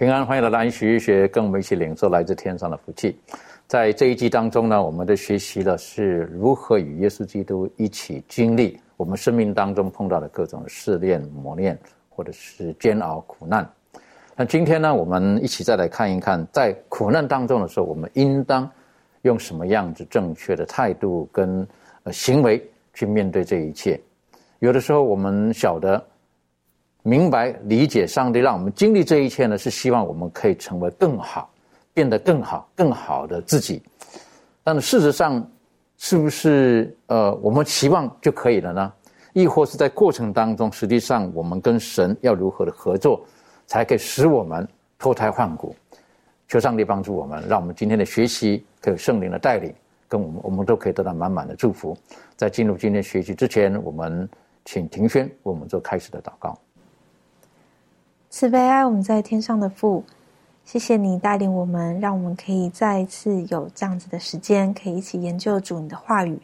平安，欢迎来到学一学，跟我们一起领受来自天上的福气。在这一季当中呢，我们的学习的是如何与耶稣基督一起经历我们生命当中碰到的各种试炼、磨练，或者是煎熬、苦难。那今天呢，我们一起再来看一看，在苦难当中的时候，我们应当用什么样子正确的态度跟行为去面对这一切。有的时候我们晓得。明白理解上帝让我们经历这一切呢，是希望我们可以成为更好，变得更好、更好的自己。但是事实上，是不是呃我们期望就可以了呢？亦或是在过程当中，实际上我们跟神要如何的合作，才可以使我们脱胎换骨？求上帝帮助我们，让我们今天的学习可以圣灵的带领，跟我们我们都可以得到满满的祝福。在进入今天学习之前，我们请庭轩为我们做开始的祷告。慈悲爱我们在天上的父，谢谢你带领我们，让我们可以再一次有这样子的时间，可以一起研究主你的话语。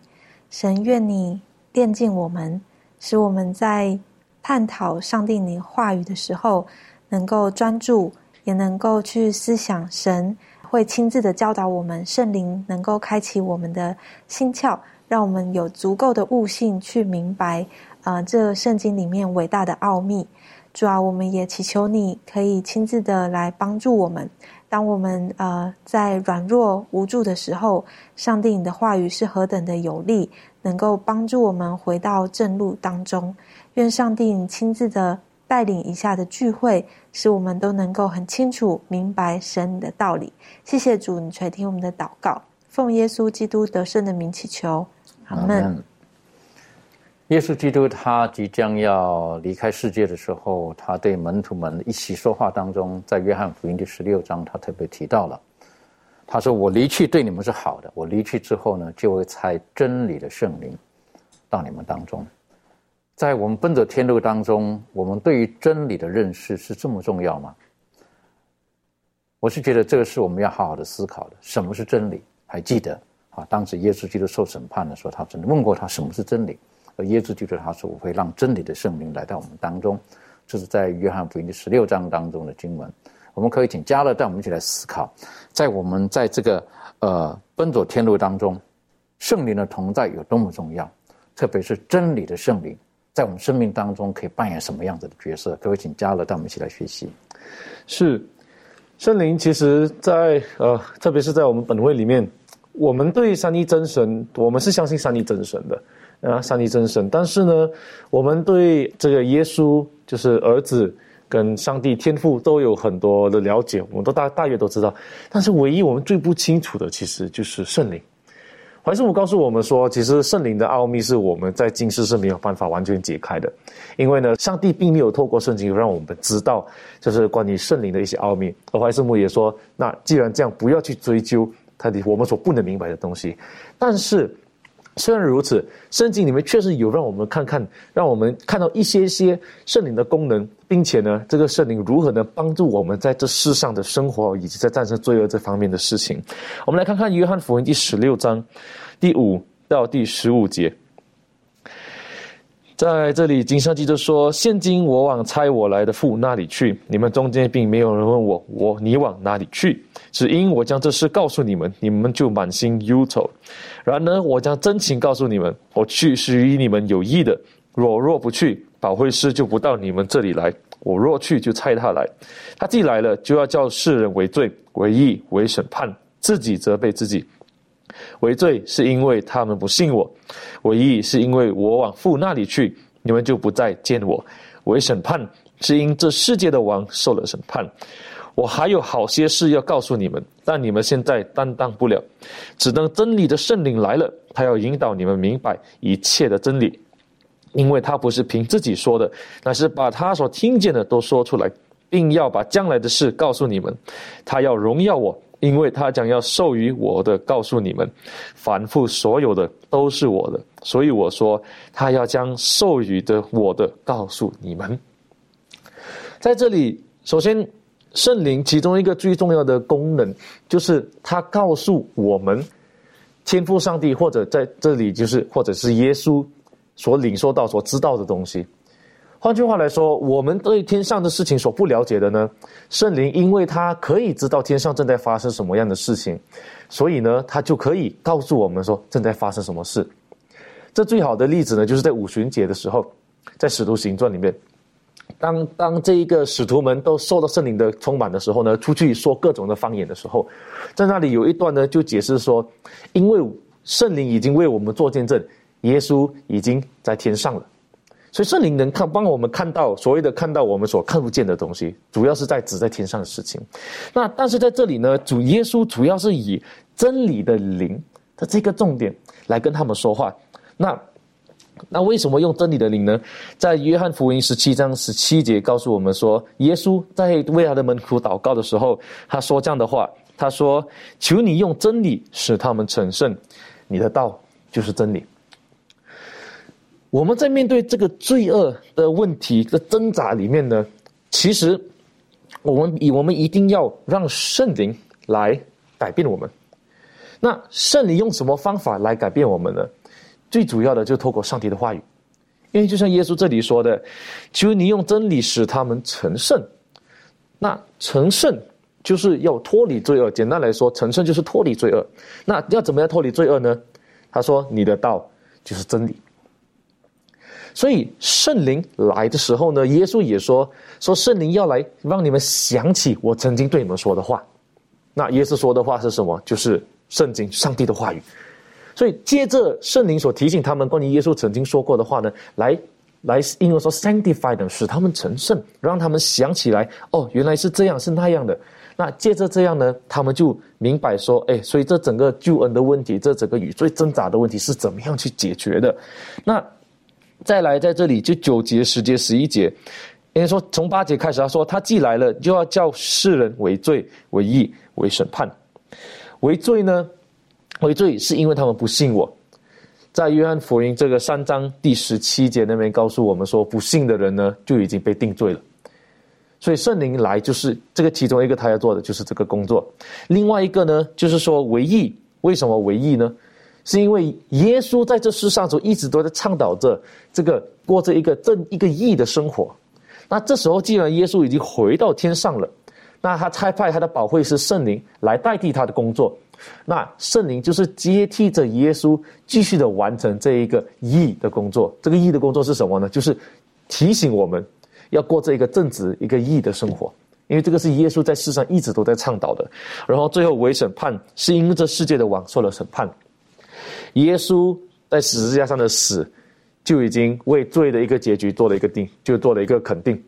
神愿你炼净我们，使我们在探讨上帝你话语的时候，能够专注，也能够去思想神会亲自的教导我们。圣灵能够开启我们的心窍，让我们有足够的悟性去明白，啊，这圣经里面伟大的奥秘。主啊，我们也祈求你可以亲自的来帮助我们。当我们呃在软弱无助的时候，上帝你的话语是何等的有力，能够帮助我们回到正路当中。愿上帝你亲自的带领一下的聚会，使我们都能够很清楚明白神的道理。谢谢主，你垂听我们的祷告，奉耶稣基督得胜的名祈求，阿门。耶稣基督他即将要离开世界的时候，他对门徒们一起说话当中，在约翰福音第十六章，他特别提到了，他说：“我离去对你们是好的，我离去之后呢，就会差真理的圣灵到你们当中。”在我们奔走天路当中，我们对于真理的认识是这么重要吗？我是觉得这个是我们要好好的思考的。什么是真理？还记得啊？当时耶稣基督受审判的时候，他曾经问过他什么是真理。而耶稣就对他说：“我会让真理的圣灵来到我们当中。”这是在约翰福音第十六章当中的经文。我们可以请加勒带我们一起来思考，在我们在这个呃奔走天路当中，圣灵的同在有多么重要，特别是真理的圣灵在我们生命当中可以扮演什么样子的角色？各位请加勒带我们一起来学习。是，圣灵其实，在呃，特别是在我们本会里面，我们对三一真神，我们是相信三一真神的。啊，上帝真神，但是呢，我们对这个耶稣就是儿子跟上帝天父都有很多的了解，我们都大大约都知道。但是唯一我们最不清楚的，其实就是圣灵。怀圣母告诉我们说，其实圣灵的奥秘是我们在今世是没有办法完全解开的，因为呢，上帝并没有透过圣经让我们知道，就是关于圣灵的一些奥秘。而怀圣母也说，那既然这样，不要去追究他的我们所不能明白的东西，但是。虽然如此，圣经里面确实有让我们看看，让我们看到一些些圣灵的功能，并且呢，这个圣灵如何能帮助我们在这世上的生活，以及在战胜罪恶这方面的事情。我们来看看约翰福音第十六章第五到第十五节。在这里，经上记着说：“现今我往差我来的父那里去，你们中间并没有人问我，我你往哪里去？只因我将这事告诉你们，你们就满心忧愁。然而，我将真情告诉你们，我去是与你们有益的。若若不去，保惠师就不到你们这里来。我若去，就差他来。他既来了，就要叫世人为罪、为义、为审判，自己责备自己。为罪是因为他们不信我；为义是因为我往父那里去，你们就不再见我；为审判是因这世界的王受了审判。我还有好些事要告诉你们，但你们现在担当不了。只等真理的圣灵来了，他要引导你们明白一切的真理，因为他不是凭自己说的，乃是把他所听见的都说出来，并要把将来的事告诉你们。他要荣耀我，因为他将要授予我的告诉你们。凡复所有的都是我的，所以我说他要将授予的我的告诉你们。在这里，首先。圣灵其中一个最重要的功能，就是他告诉我们，天赋上帝或者在这里就是或者是耶稣所领受到、所知道的东西。换句话来说，我们对天上的事情所不了解的呢，圣灵因为他可以知道天上正在发生什么样的事情，所以呢，他就可以告诉我们说正在发生什么事。这最好的例子呢，就是在五旬节的时候，在使徒行传里面。当当这一个使徒们都受到圣灵的充满的时候呢，出去说各种的方言的时候，在那里有一段呢，就解释说，因为圣灵已经为我们做见证，耶稣已经在天上了，所以圣灵能看帮我们看到所谓的看到我们所看不见的东西，主要是在指在天上的事情。那但是在这里呢，主耶稣主要是以真理的灵的这个重点来跟他们说话。那。那为什么用真理的灵呢？在约翰福音十七章十七节告诉我们说，耶稣在为他的门徒祷告的时候，他说这样的话：“他说，求你用真理使他们成圣，你的道就是真理。”我们在面对这个罪恶的问题的挣扎里面呢，其实我们以我们一定要让圣灵来改变我们。那圣灵用什么方法来改变我们呢？最主要的就是透过上帝的话语，因为就像耶稣这里说的，求你用真理使他们成圣。那成圣就是要脱离罪恶。简单来说，成圣就是脱离罪恶。那要怎么样脱离罪恶呢？他说：“你的道就是真理。”所以圣灵来的时候呢，耶稣也说：“说圣灵要来让你们想起我曾经对你们说的话。”那耶稣说的话是什么？就是圣经、上帝的话语。所以，借着圣灵所提醒他们关于耶稣曾经说过的话呢，来来，应用说 sanctify 的，使他们成圣，让他们想起来，哦，原来是这样，是那样的。那借着这样呢，他们就明白说，哎，所以这整个救恩的问题，这整个与罪挣扎的问题是怎么样去解决的？那再来在这里就九节、十节、十一节，应该说从八节开始，他说他既来了，就要叫世人为罪、为义、为审判。为罪呢？为罪是因为他们不信我，在约翰福音这个三章第十七节那边告诉我们说，不信的人呢就已经被定罪了。所以圣灵来就是这个其中一个他要做的就是这个工作。另外一个呢，就是说为义，为什么为义呢？是因为耶稣在这世上时候一直都在倡导着这个过着一个正一个义的生活。那这时候既然耶稣已经回到天上了，那他差派他的保惠师圣灵来代替他的工作。那圣灵就是接替着耶稣，继续的完成这一个义的工作。这个义的工作是什么呢？就是提醒我们要过这一个正直、一个义的生活。因为这个是耶稣在世上一直都在倡导的。然后最后为审判，是因为这世界的王受了审判。耶稣在十字架上的死，就已经为罪的一个结局做了一个定，就做了一个肯定。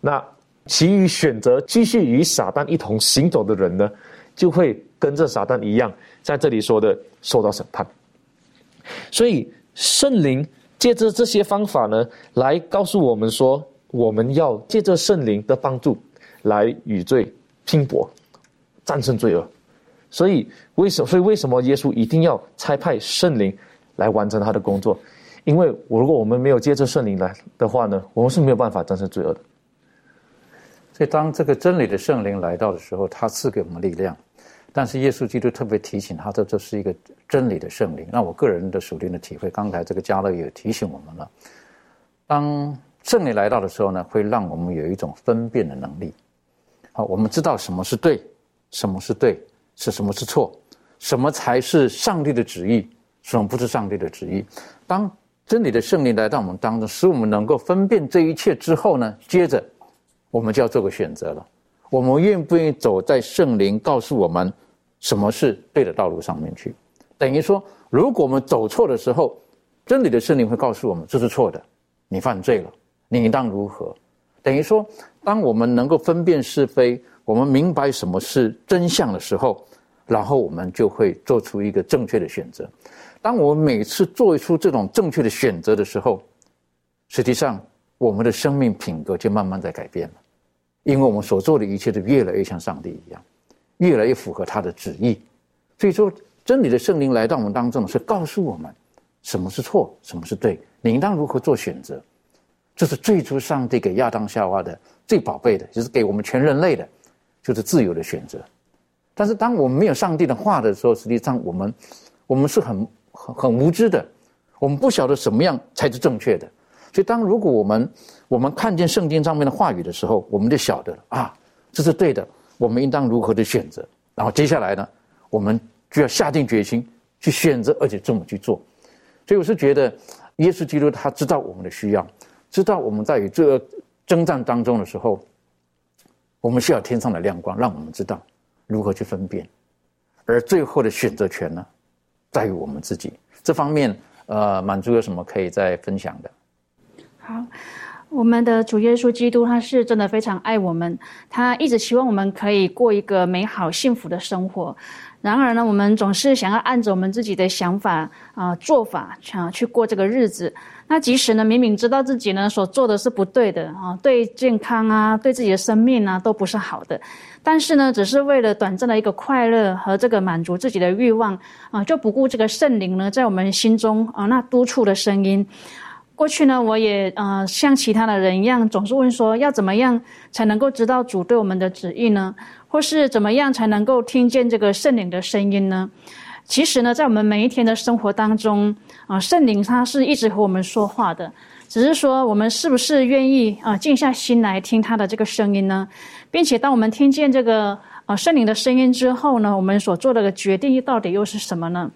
那其余选择继续与撒旦一同行走的人呢，就会。跟这撒旦一样，在这里说的受到审判。所以圣灵借着这些方法呢，来告诉我们说，我们要借着圣灵的帮助，来与罪拼搏，战胜罪恶。所以为什所以为什么耶稣一定要差派圣灵来完成他的工作？因为我如果我们没有接着圣灵来的话呢，我们是没有办法战胜罪恶的。所以当这个真理的圣灵来到的时候，他赐给我们力量。但是耶稣基督特别提醒他，这这是一个真理的圣灵。那我个人的属灵的体会，刚才这个加勒也提醒我们了。当圣灵来到的时候呢，会让我们有一种分辨的能力。好，我们知道什么是对，什么是对，是什么是错，什么才是上帝的旨意，什么不是上帝的旨意。当真理的圣灵来到我们当中，使我们能够分辨这一切之后呢，接着我们就要做个选择了。我们愿不愿意走在圣灵告诉我们什么是对的道路上面去？等于说，如果我们走错的时候，真理的圣灵会告诉我们这是错的，你犯罪了，你应当如何？等于说，当我们能够分辨是非，我们明白什么是真相的时候，然后我们就会做出一个正确的选择。当我们每次做出这种正确的选择的时候，实际上我们的生命品格就慢慢在改变了，因为我们所做的一切都越来越像上帝一样，越来越符合他的旨意。所以说，真理的圣灵来到我们当中，是告诉我们什么是错，什么是对，你应当如何做选择。这是最初上帝给亚当夏娃的最宝贝的，就是给我们全人类的，就是自由的选择。但是当我们没有上帝的话的时候，实际上我们我们是很。很很无知的，我们不晓得什么样才是正确的，所以当如果我们我们看见圣经上面的话语的时候，我们就晓得了啊，这是对的，我们应当如何的选择，然后接下来呢，我们就要下定决心去选择，而且这么去做。所以我是觉得，耶稣基督他知道我们的需要，知道我们在与这个征战当中的时候，我们需要天上的亮光，让我们知道如何去分辨，而最后的选择权呢？在于我们自己这方面，呃，满足有什么可以再分享的？好，我们的主耶稣基督他是真的非常爱我们，他一直希望我们可以过一个美好幸福的生活。然而呢，我们总是想要按着我们自己的想法啊做法啊去过这个日子。那即使呢，明明知道自己呢所做的是不对的啊，对健康啊，对自己的生命啊都不是好的。但是呢，只是为了短暂的一个快乐和这个满足自己的欲望啊，就不顾这个圣灵呢在我们心中啊那督促的声音。过去呢，我也呃像其他的人一样，总是问说要怎么样才能够知道主对我们的旨意呢？或是怎么样才能够听见这个圣灵的声音呢？其实呢，在我们每一天的生活当中啊，圣灵他是一直和我们说话的。只是说，我们是不是愿意啊静下心来听他的这个声音呢？并且，当我们听见这个啊圣灵的声音之后呢，我们所做的决定到底又是什么呢？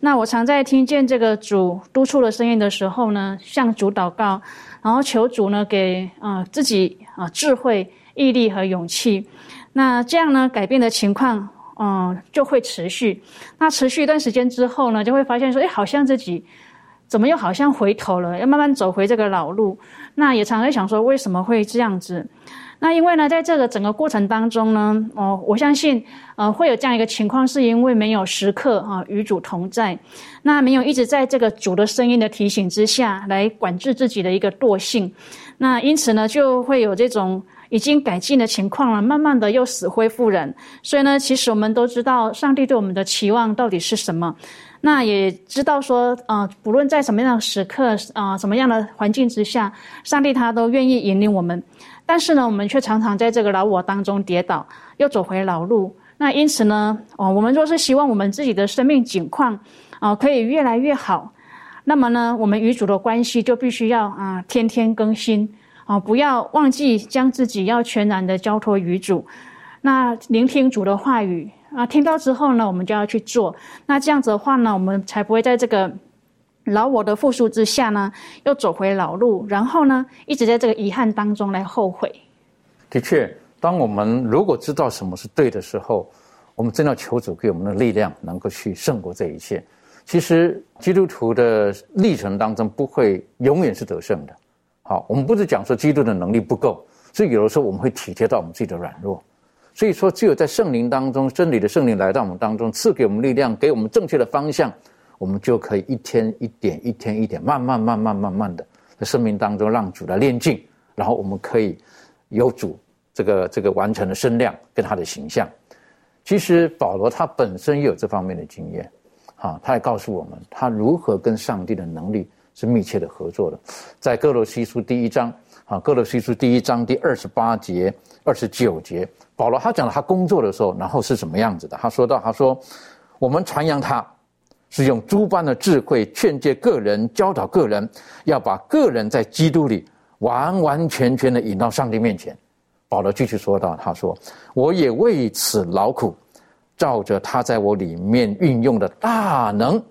那我常在听见这个主督促的声音的时候呢，向主祷告，然后求主呢给啊自己啊智慧、毅力和勇气。那这样呢，改变的情况嗯就会持续。那持续一段时间之后呢，就会发现说，哎，好像自己。怎么又好像回头了？要慢慢走回这个老路。那也常在想说，为什么会这样子？那因为呢，在这个整个过程当中呢，哦，我相信，呃，会有这样一个情况，是因为没有时刻哈与主同在，那没有一直在这个主的声音的提醒之下来管制自己的一个惰性。那因此呢，就会有这种已经改进的情况了，慢慢的又死灰复燃。所以呢，其实我们都知道，上帝对我们的期望到底是什么。那也知道说，啊，不论在什么样的时刻，啊，什么样的环境之下，上帝他都愿意引领我们。但是呢，我们却常常在这个老我当中跌倒，又走回老路。那因此呢，哦，我们若是希望我们自己的生命景况，啊，可以越来越好，那么呢，我们与主的关系就必须要啊，天天更新，啊，不要忘记将自己要全然的交托于主，那聆听主的话语。啊，听到之后呢，我们就要去做。那这样子的话呢，我们才不会在这个老我的复述之下呢，又走回老路，然后呢，一直在这个遗憾当中来后悔。的确，当我们如果知道什么是对的时候，我们真要求主给我们的力量，能够去胜过这一切。其实基督徒的历程当中，不会永远是得胜的。好，我们不是讲说基督的能力不够，所以有的时候我们会体贴到我们自己的软弱。所以说，只有在圣灵当中，真理的圣灵来到我们当中，赐给我们力量，给我们正确的方向，我们就可以一天一点、一天一点，慢慢、慢慢、慢慢的在生命当中让主来炼净，然后我们可以有主这个这个完成的身量跟他的形象。其实保罗他本身有这方面的经验，啊，他也告诉我们他如何跟上帝的能力是密切的合作的，在哥罗西书第一章，啊，哥罗西书第一章第二十八节、二十九节。保罗他讲他工作的时候，然后是什么样子的？他说到：“他说，我们传扬他，是用诸般的智慧劝诫个人，教导个人，要把个人在基督里完完全全的引到上帝面前。”保罗继续说道：“他说，我也为此劳苦，照着他在我里面运用的大能，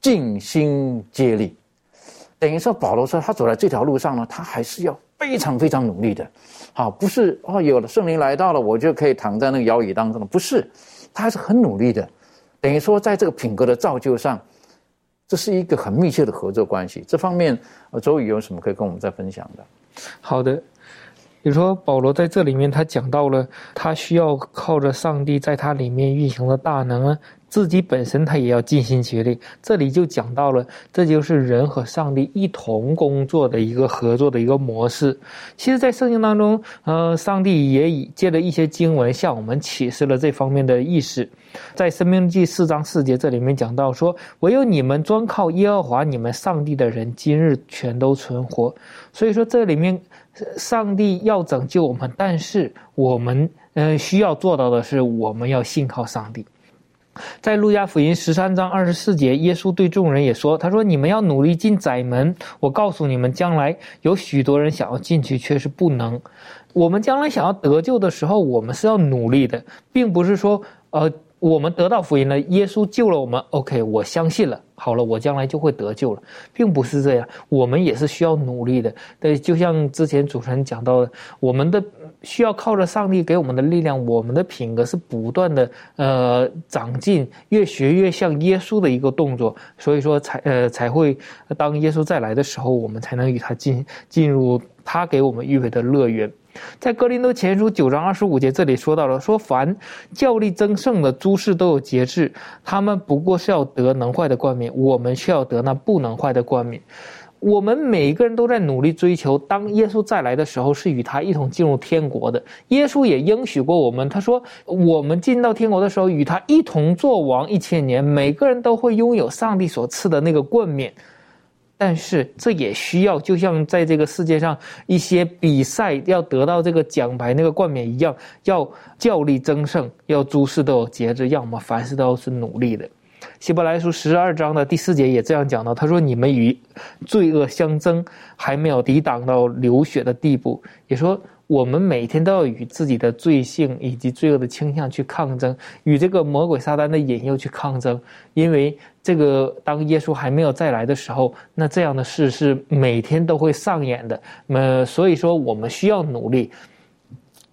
尽心竭力。”等于说保罗说他走在这条路上呢，他还是要非常非常努力的，好，不是哦，有了圣灵来到了，我就可以躺在那个摇椅当中了，不是，他还是很努力的。等于说，在这个品格的造就上，这是一个很密切的合作关系。这方面，周宇有什么可以跟我们再分享的？好的，比如说保罗在这里面，他讲到了他需要靠着上帝在他里面运行的大能啊。自己本身他也要尽心竭力，这里就讲到了，这就是人和上帝一同工作的一个合作的一个模式。其实，在圣经当中，呃，上帝也以借了一些经文向我们启示了这方面的意识。在《生命记》四章四节这里面讲到说：“唯有你们专靠耶和华你们上帝的人，今日全都存活。”所以说，这里面上帝要拯救我们，但是我们嗯需要做到的是，我们要信靠上帝。在路加福音十三章二十四节，耶稣对众人也说：“他说，你们要努力进窄门。我告诉你们，将来有许多人想要进去，却是不能。我们将来想要得救的时候，我们是要努力的，并不是说，呃，我们得到福音了，耶稣救了我们，OK，我相信了，好了，我将来就会得救了，并不是这样。我们也是需要努力的。对，就像之前主持人讲到的，我们的。”需要靠着上帝给我们的力量，我们的品格是不断的呃长进，越学越像耶稣的一个动作，所以说才呃才会当耶稣再来的时候，我们才能与他进进入他给我们预备的乐园。在哥林多前书九章二十五节这里说到了，说凡教力争胜的诸事都有节制，他们不过是要得能坏的冠冕，我们却要得那不能坏的冠冕。我们每一个人都在努力追求，当耶稣再来的时候，是与他一同进入天国的。耶稣也应许过我们，他说：“我们进到天国的时候，与他一同做王一千年，每个人都会拥有上帝所赐的那个冠冕。”但是这也需要，就像在这个世界上一些比赛要得到这个奖牌、那个冠冕一样，要较力争胜，要诸事都有节制，要么凡事都是努力的。希伯来书十二章的第四节也这样讲到，他说：“你们与罪恶相争，还没有抵挡到流血的地步。”也说我们每天都要与自己的罪性以及罪恶的倾向去抗争，与这个魔鬼撒旦的引诱去抗争。因为这个当耶稣还没有再来的时候，那这样的事是每天都会上演的。那所以说，我们需要努力。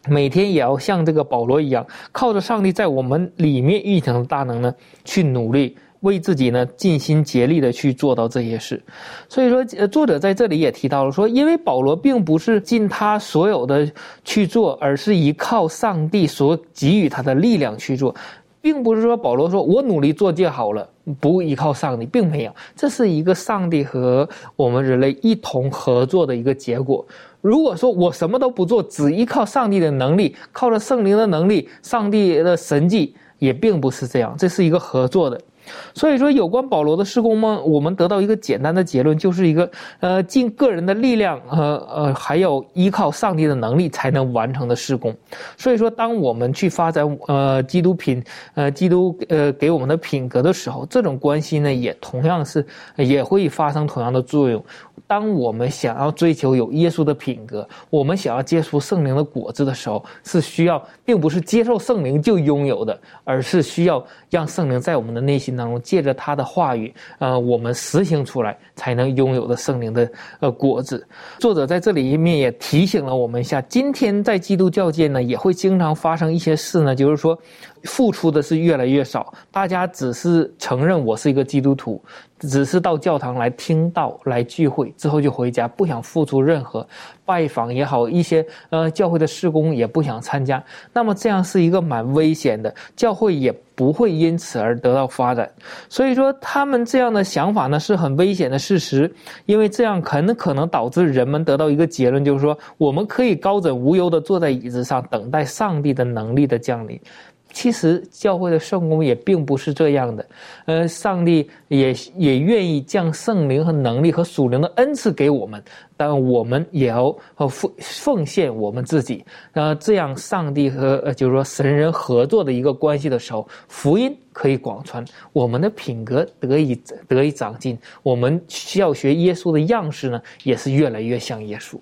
每天也要像这个保罗一样，靠着上帝在我们里面运行的大能呢，去努力为自己呢尽心竭力的去做到这些事。所以说，呃，作者在这里也提到了说，因为保罗并不是尽他所有的去做，而是依靠上帝所给予他的力量去做，并不是说保罗说我努力做就好了，不依靠上帝，并没有，这是一个上帝和我们人类一同合作的一个结果。如果说我什么都不做，只依靠上帝的能力，靠着圣灵的能力，上帝的神迹也并不是这样，这是一个合作的。所以说，有关保罗的施工吗？我们得到一个简单的结论，就是一个呃，尽个人的力量和呃，还有依靠上帝的能力才能完成的施工。所以说，当我们去发展呃基督品呃基督呃给我们的品格的时候，这种关系呢，也同样是也会发生同样的作用。当我们想要追求有耶稣的品格，我们想要接触圣灵的果子的时候，是需要，并不是接受圣灵就拥有的，而是需要让圣灵在我们的内心能，借着他的话语，呃，我们实行出来，才能拥有的圣灵的呃果子。作者在这里一面也提醒了我们一下，今天在基督教界呢，也会经常发生一些事呢，就是说。付出的是越来越少，大家只是承认我是一个基督徒，只是到教堂来听道、来聚会之后就回家，不想付出任何拜访也好，一些呃教会的事工也不想参加。那么这样是一个蛮危险的，教会也不会因此而得到发展。所以说，他们这样的想法呢是很危险的事实，因为这样可能可能导致人们得到一个结论，就是说我们可以高枕无忧的坐在椅子上，等待上帝的能力的降临。其实教会的圣公也并不是这样的，呃，上帝也也愿意将圣灵和能力和属灵的恩赐给我们，但我们也要奉奉献我们自己，那这样上帝和呃就是说神人合作的一个关系的时候，福音可以广传，我们的品格得以得以长进，我们需要学耶稣的样式呢，也是越来越像耶稣。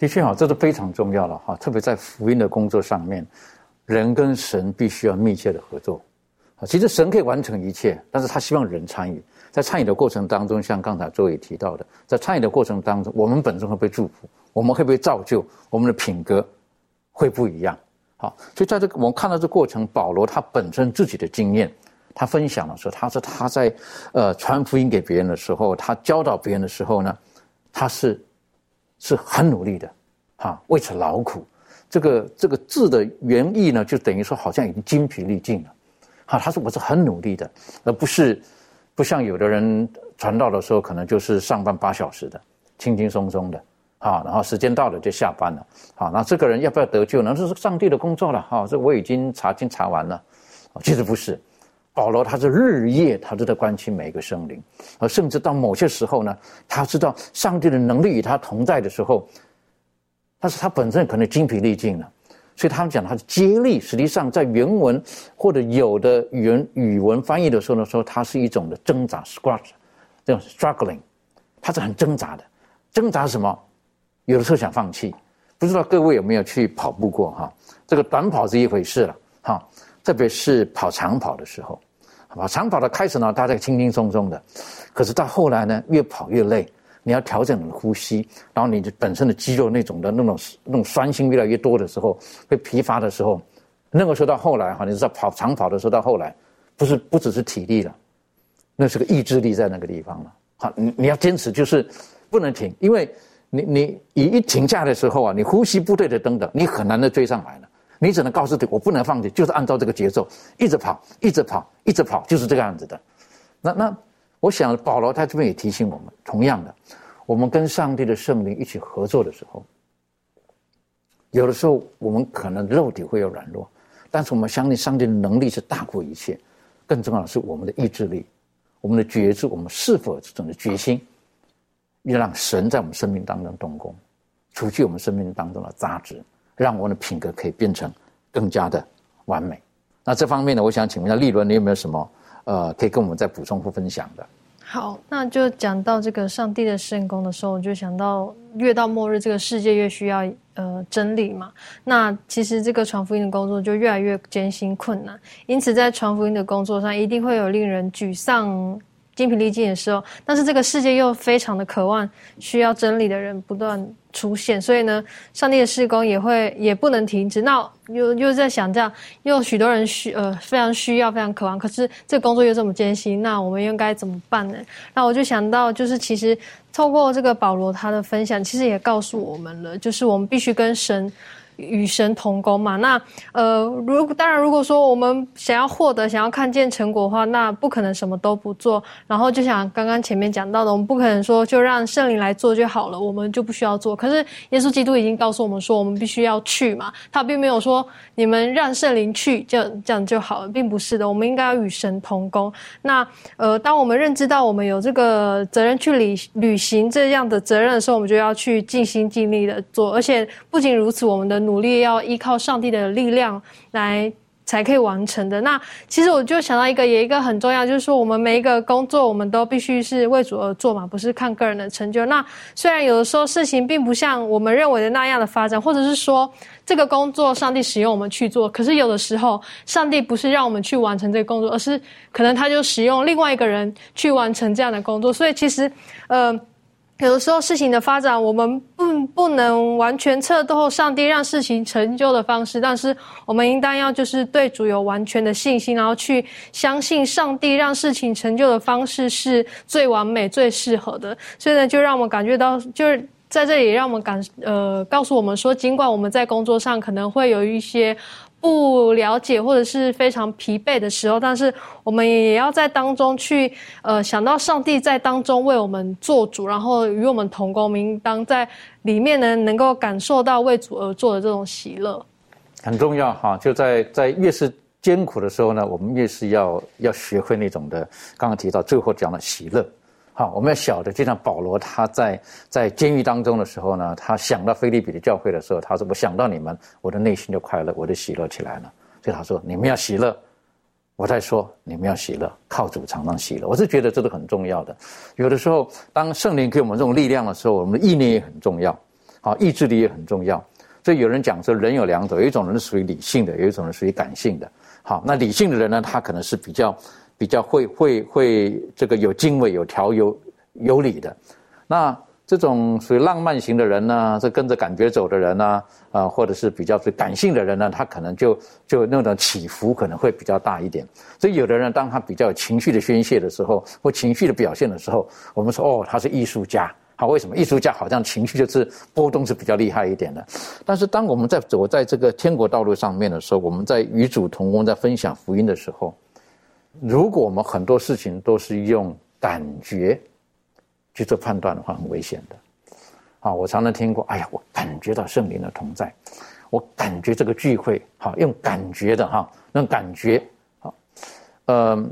的确哈，这是非常重要的哈，特别在福音的工作上面。人跟神必须要密切的合作，啊其实神可以完成一切，但是他希望人参与。在参与的过程当中，像刚才周伟提到的，在参与的过程当中，我们本身会被祝福，我们会被造就，我们的品格会不一样。好，所以在这个我们看到这过程，保罗他本身自己的经验，他分享了说，他说他在呃传福音给别人的时候，他教导别人的时候呢，他是是很努力的，哈，为此劳苦。这个这个字的原意呢，就等于说好像已经精疲力尽了，哈，他说我是很努力的，而不是不像有的人传道的时候，可能就是上班八小时的，轻轻松松的，啊，然后时间到了就下班了，好，那这个人要不要得救呢？这是上帝的工作了，哈，这我已经查经查完了，其实不是，保罗他是日夜他都在关心每一个生灵，而甚至到某些时候呢，他知道上帝的能力与他同在的时候。但是他本身可能精疲力尽了，所以他们讲他是接力。实际上，在原文或者有的语言语文翻译的时候呢，说它是一种的挣扎 s c r u t c h 这种 struggling，它是很挣扎的。挣扎什么？有的时候想放弃。不知道各位有没有去跑步过哈？这个短跑是一回事了哈，特别是跑长跑的时候，跑长跑的开始呢，大家轻轻松松的，可是到后来呢，越跑越累。你要调整你的呼吸，然后你的本身的肌肉那种的那种那种酸性越来越多的时候，会疲乏的时候，那个时候到后来哈，你知道跑长跑的时候到后来，不是不只是体力了，那是个意志力在那个地方了。好，你你要坚持，就是不能停，因为你你你一停下的时候啊，你呼吸不对的等等，你很难的追上来了。你只能告诉自己，我不能放弃，就是按照这个节奏一直跑，一直跑，一直跑，就是这个样子的。那那。我想保罗他这边也提醒我们，同样的，我们跟上帝的圣灵一起合作的时候，有的时候我们可能肉体会有软弱，但是我们相信上帝的能力是大过一切，更重要的是我们的意志力，我们的觉知，我们是否有这种的决心，要让神在我们生命当中动工，除去我们生命当中的杂质，让我们的品格可以变成更加的完美。那这方面呢，我想请问一下立伦，你有没有什么？呃，可以跟我们再补充或分享的。好，那就讲到这个上帝的圣功的时候，我就想到越到末日，这个世界越需要呃真理嘛。那其实这个传福音的工作就越来越艰辛困难，因此在传福音的工作上，一定会有令人沮丧、精疲力尽的时候。但是这个世界又非常的渴望需要真理的人不断。出现，所以呢，上帝的施工也会也不能停止。那又又在想这样，又许多人需呃非常需要、非常渴望，可是这工作又这么艰辛，那我们应该怎么办呢？那我就想到，就是其实透过这个保罗他的分享，其实也告诉我们了，就是我们必须跟神。与神同工嘛，那呃，如当然，如果说我们想要获得、想要看见成果的话，那不可能什么都不做。然后就像刚刚前面讲到的，我们不可能说就让圣灵来做就好了，我们就不需要做。可是耶稣基督已经告诉我们说，我们必须要去嘛，他并没有说你们让圣灵去，这样这样就好了，并不是的。我们应该要与神同工。那呃，当我们认知到我们有这个责任去履履行这样的责任的时候，我们就要去尽心尽力的做。而且不仅如此，我们的努努力要依靠上帝的力量来才可以完成的。那其实我就想到一个，也一个很重要，就是说我们每一个工作，我们都必须是为主而做嘛，不是看个人的成就。那虽然有的时候事情并不像我们认为的那样的发展，或者是说这个工作上帝使用我们去做，可是有的时候上帝不是让我们去完成这个工作，而是可能他就使用另外一个人去完成这样的工作。所以其实，呃。有的时候事情的发展，我们不能完全测透上帝让事情成就的方式，但是我们应当要就是对主有完全的信心，然后去相信上帝让事情成就的方式是最完美、最适合的。所以呢，就让我们感觉到，就是在这里让我们感呃告诉我们说，尽管我们在工作上可能会有一些。不了解或者是非常疲惫的时候，但是我们也要在当中去，呃，想到上帝在当中为我们做主，然后与我们同工，应当在里面呢能够感受到为主而做的这种喜乐，很重要哈。就在在越是艰苦的时候呢，我们越是要要学会那种的，刚刚提到最后讲的喜乐。好，我们要晓得，就像保罗他在在监狱当中的时候呢，他想到菲利比的教会的时候，他说：“我想到你们，我的内心就快乐，我就喜乐起来了。”所以他说：“你们要喜乐。”我在说：“你们要喜乐，靠主常常喜乐。”我是觉得这个很重要的。有的时候，当圣灵给我们这种力量的时候，我们的意念也很重要，好，意志力也很重要。所以有人讲说，人有两种，有一种人是属于理性的，有一种人属于感性的。好，那理性的人呢，他可能是比较比较会会会这个有经纬、有条、有有理的。那这种属于浪漫型的人呢，是跟着感觉走的人呢，啊，或者是比较是感性的人呢，他可能就就那种起伏可能会比较大一点。所以有的人当他比较有情绪的宣泄的时候，或情绪的表现的时候，我们说哦，他是艺术家。好，为什么艺术家好像情绪就是波动是比较厉害一点的？但是当我们在走在这个天国道路上面的时候，我们在与主同工，在分享福音的时候，如果我们很多事情都是用感觉。去做判断的话，很危险的。啊，我常常听过，哎呀，我感觉到圣灵的同在，我感觉这个聚会，哈，用感觉的哈，那种感觉，好，呃，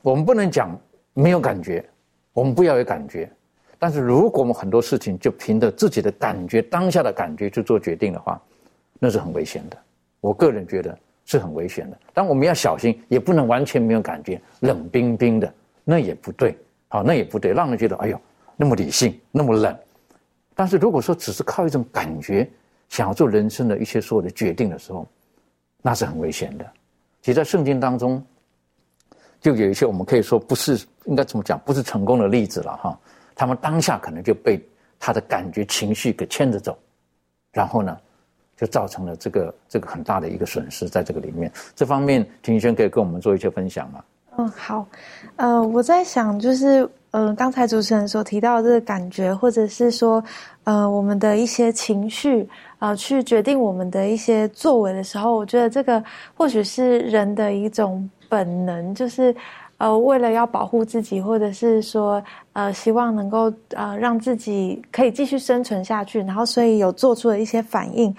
我们不能讲没有感觉，我们不要有感觉。但是如果我们很多事情就凭着自己的感觉，当下的感觉去做决定的话，那是很危险的。我个人觉得是很危险的。但我们要小心，也不能完全没有感觉，冷冰冰的，那也不对。好，那也不对，让人觉得哎呦，那么理性，那么冷。但是如果说只是靠一种感觉，想要做人生的一些所有的决定的时候，那是很危险的。其实，在圣经当中，就有一些我们可以说不是应该怎么讲，不是成功的例子了哈。他们当下可能就被他的感觉、情绪给牵着走，然后呢，就造成了这个这个很大的一个损失在这个里面。这方面，庭轩可以跟我们做一些分享吗？嗯，好，呃，我在想，就是，呃，刚才主持人所提到的这个感觉，或者是说，呃，我们的一些情绪，啊，去决定我们的一些作为的时候，我觉得这个或许是人的一种本能，就是，呃，为了要保护自己，或者是说，呃，希望能够呃让自己可以继续生存下去，然后所以有做出了一些反应，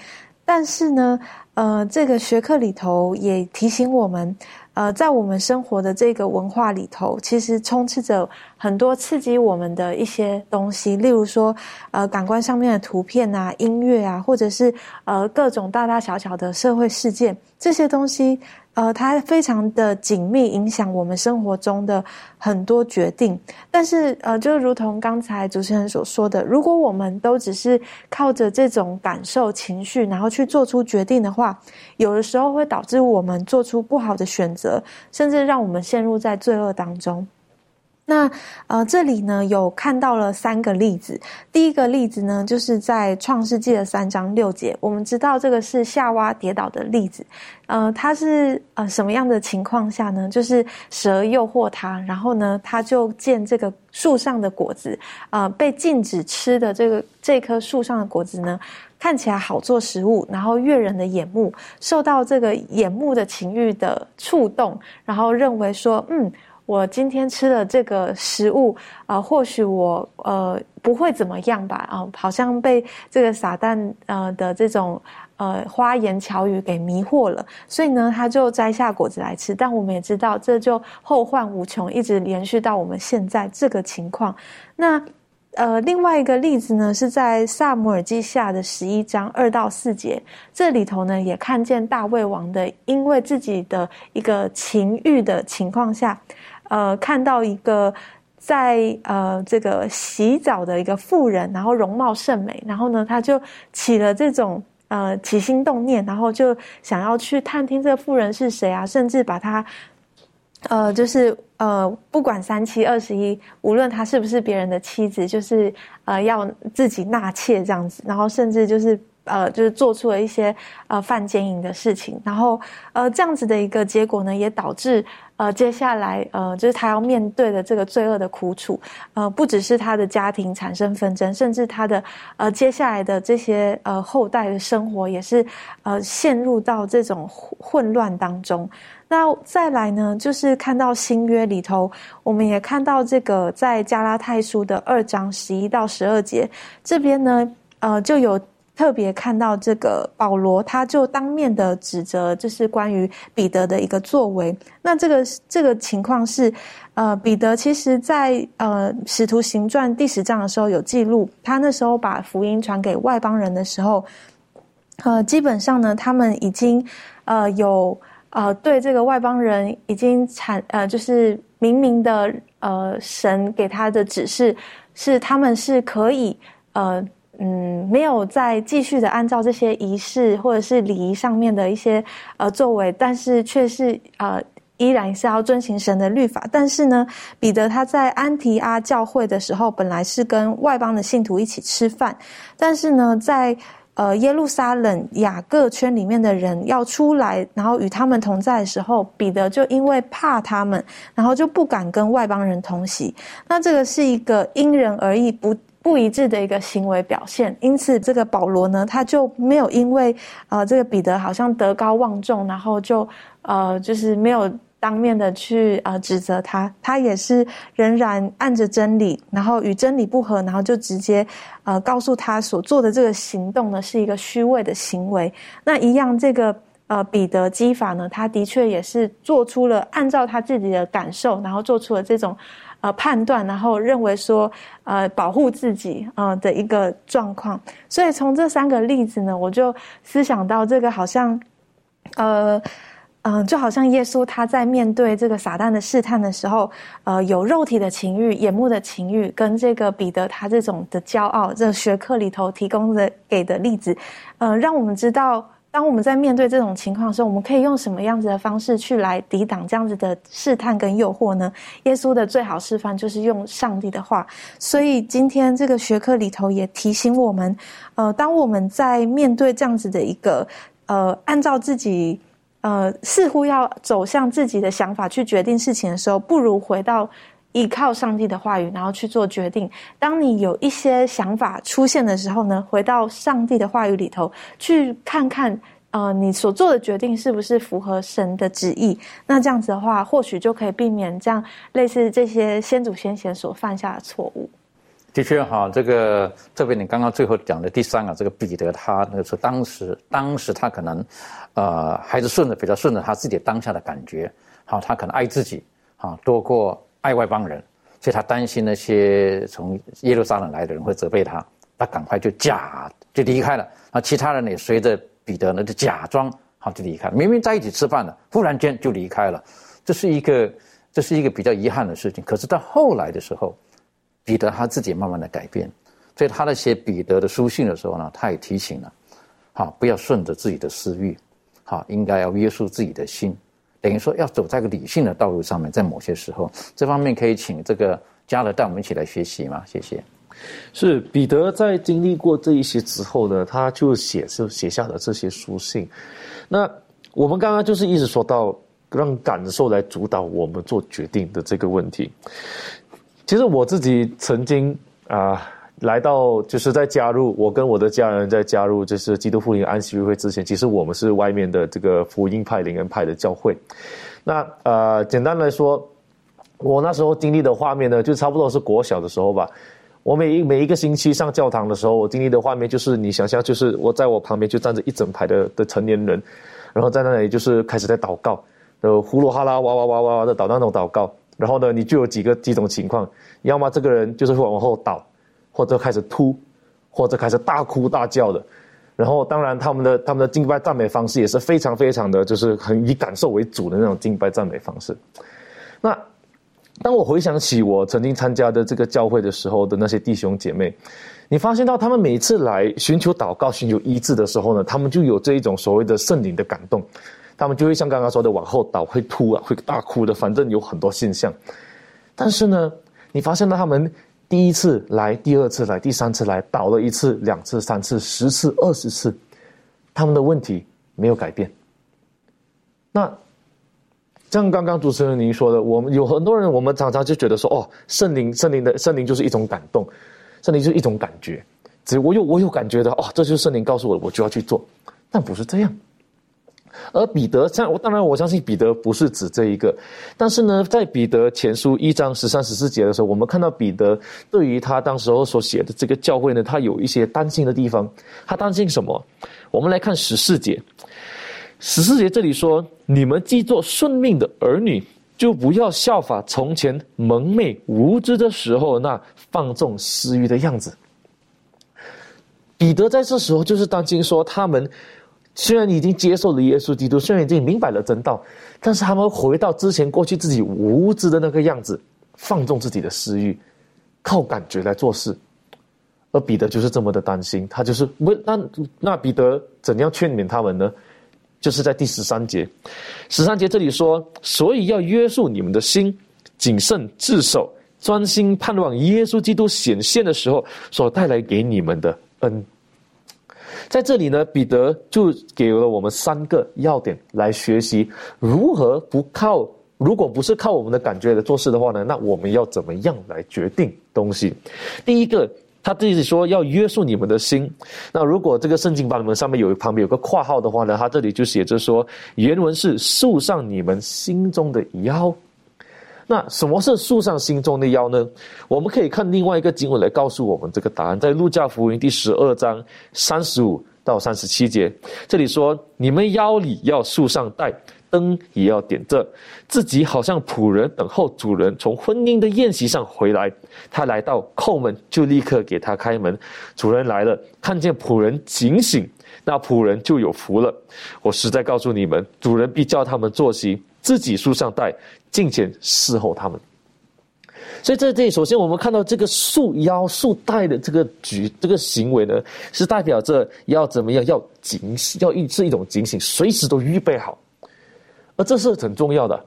但是呢，呃，这个学科里头也提醒我们。呃，在我们生活的这个文化里头，其实充斥着很多刺激我们的一些东西，例如说，呃，感官上面的图片啊、音乐啊，或者是呃各种大大小小的社会事件，这些东西。呃，它非常的紧密影响我们生活中的很多决定，但是呃，就如同刚才主持人所说的，如果我们都只是靠着这种感受情绪，然后去做出决定的话，有的时候会导致我们做出不好的选择，甚至让我们陷入在罪恶当中。那呃，这里呢有看到了三个例子。第一个例子呢，就是在创世纪的三章六节，我们知道这个是夏娃跌倒的例子。呃，它是呃什么样的情况下呢？就是蛇诱惑他，然后呢，他就见这个树上的果子，呃，被禁止吃的这个这棵树上的果子呢，看起来好做食物，然后悦人的眼目，受到这个眼目的情欲的触动，然后认为说，嗯。我今天吃了这个食物啊，或许我呃不会怎么样吧啊，好像被这个撒旦呃的这种呃花言巧语给迷惑了，所以呢，他就摘下果子来吃。但我们也知道，这就后患无穷，一直延续到我们现在这个情况。那呃，另外一个例子呢，是在萨姆尔记下的十一章二到四节，这里头呢也看见大卫王的因为自己的一个情欲的情况下。呃，看到一个在呃这个洗澡的一个妇人，然后容貌甚美，然后呢，他就起了这种呃起心动念，然后就想要去探听这个妇人是谁啊，甚至把她呃就是呃不管三七二十一，无论她是不是别人的妻子，就是呃要自己纳妾这样子，然后甚至就是呃就是做出了一些呃犯奸淫的事情，然后呃这样子的一个结果呢，也导致。呃，接下来呃，就是他要面对的这个罪恶的苦楚，呃，不只是他的家庭产生纷争，甚至他的呃接下来的这些呃后代的生活也是呃陷入到这种混乱当中。那再来呢，就是看到新约里头，我们也看到这个在加拉太书的二章十一到十二节这边呢，呃，就有。特别看到这个保罗，他就当面的指责，就是关于彼得的一个作为。那这个这个情况是，呃，彼得其实在呃使徒行传第十章的时候有记录，他那时候把福音传给外邦人的时候，呃，基本上呢，他们已经呃有呃对这个外邦人已经产呃就是明明的呃神给他的指示是他们是可以呃。嗯没有再继续的按照这些仪式或者是礼仪上面的一些呃作为，但是却是呃依然是要遵循神的律法。但是呢，彼得他在安提阿教会的时候，本来是跟外邦的信徒一起吃饭，但是呢，在呃，耶路撒冷雅各圈里面的人要出来，然后与他们同在的时候，彼得就因为怕他们，然后就不敢跟外邦人同席。那这个是一个因人而异、不不一致的一个行为表现。因此，这个保罗呢，他就没有因为呃，这个彼得好像德高望重，然后就呃，就是没有。当面的去呃指责他，他也是仍然按着真理，然后与真理不合，然后就直接呃告诉他所做的这个行动呢是一个虚伪的行为。那一样，这个呃彼得基法呢，他的确也是做出了按照他自己的感受，然后做出了这种呃判断，然后认为说呃保护自己啊的一个状况。所以从这三个例子呢，我就思想到这个好像呃。嗯，就好像耶稣他在面对这个撒旦的试探的时候，呃，有肉体的情欲、眼目的情欲，跟这个彼得他这种的骄傲，这学科里头提供的给的例子，呃，让我们知道，当我们在面对这种情况的时候，我们可以用什么样子的方式去来抵挡这样子的试探跟诱惑呢？耶稣的最好示范就是用上帝的话，所以今天这个学科里头也提醒我们，呃，当我们在面对这样子的一个，呃，按照自己。呃，似乎要走向自己的想法去决定事情的时候，不如回到依靠上帝的话语，然后去做决定。当你有一些想法出现的时候呢，回到上帝的话语里头去看看，呃，你所做的决定是不是符合神的旨意？那这样子的话，或许就可以避免这样类似这些先祖先贤所犯下的错误。的确哈，这个特别你刚刚最后讲的第三个，这个彼得他那个时候当时当时他可能，呃，还是顺着比较顺着他自己当下的感觉，好，他可能爱自己，啊，多过爱外邦人，所以他担心那些从耶路撒冷来的人会责备他，他赶快就假就离开了，啊，其他人也随着彼得呢就假装好就离开了，明明在一起吃饭了，忽然间就离开了，这是一个这是一个比较遗憾的事情。可是到后来的时候。彼得他自己慢慢的改变，所以他在写彼得的书信的时候呢，他也提醒了，好不要顺着自己的私欲，好应该要约束自己的心，等于说要走在一个理性的道路上面。在某些时候，这方面可以请这个加勒带我们一起来学习吗？谢谢。是彼得在经历过这一些之后呢，他就写就写下了这些书信。那我们刚刚就是一直说到让感受来主导我们做决定的这个问题。其实我自己曾经啊，来到就是在加入我跟我的家人在加入就是基督福音安息日会之前，其实我们是外面的这个福音派灵恩派的教会。那呃，简单来说，我那时候经历的画面呢，就差不多是国小的时候吧。我每一每一个星期上教堂的时候，我经历的画面就是你想象，就是我在我旁边就站着一整排的的成年人，然后在那里就是开始在祷告，呃，呼噜哈啦哇哇哇哇哇的祷那种祷告。然后呢，你就有几个几种情况，要么这个人就是会往后倒，或者开始吐，或者开始大哭大叫的。然后当然他们的他们的敬拜赞美方式也是非常非常的就是很以感受为主的那种敬拜赞美方式。那当我回想起我曾经参加的这个教会的时候的那些弟兄姐妹，你发现到他们每次来寻求祷告、寻求医治的时候呢，他们就有这一种所谓的圣灵的感动。他们就会像刚刚说的往后倒，会吐啊，会大哭的，反正有很多现象。但是呢，你发现到他们第一次来，第二次来，第三次来，倒了一次、两次、三次、十次、二十次，他们的问题没有改变。那像刚刚主持人您说的，我们有很多人，我们常常就觉得说，哦，圣灵，圣灵的圣灵就是一种感动，圣灵就是一种感觉，只我有我有感觉的，哦，这就是圣灵告诉我，我就要去做，但不是这样。而彼得，像当然我相信彼得不是指这一个，但是呢，在彼得前书一章十三十四节的时候，我们看到彼得对于他当时候所写的这个教会呢，他有一些担心的地方。他担心什么？我们来看十四节。十四节这里说：“你们既做顺命的儿女，就不要效法从前蒙昧无知的时候那放纵私欲的样子。”彼得在这时候就是担心说他们。虽然已经接受了耶稣基督，虽然已经明白了真道，但是他们回到之前过去自己无知的那个样子，放纵自己的私欲，靠感觉来做事。而彼得就是这么的担心，他就是问那那彼得怎样劝勉他们呢？就是在第十三节，十三节这里说，所以要约束你们的心，谨慎自守，专心盼望耶稣基督显现的时候所带来给你们的恩。在这里呢，彼得就给了我们三个要点来学习如何不靠，如果不是靠我们的感觉来做事的话呢，那我们要怎么样来决定东西？第一个。他自己说要约束你们的心。那如果这个圣经版本上面有旁边有个括号的话呢，他这里就写着说，原文是束上你们心中的腰。那什么是树上心中的腰呢？我们可以看另外一个经文来告诉我们这个答案，在路加福音第十二章三十五到三十七节，这里说你们腰里要束上带。灯也要点着，自己好像仆人等候主人从婚姻的宴席上回来。他来到叩门，就立刻给他开门。主人来了，看见仆人警醒，那仆人就有福了。我实在告诉你们，主人必叫他们坐席，自己束上带，进前侍候他们。所以在这里，首先我们看到这个束腰束带的这个举这个行为呢，是代表着要怎么样？要警醒，要一是一种警醒，随时都预备好。而这是很重要的，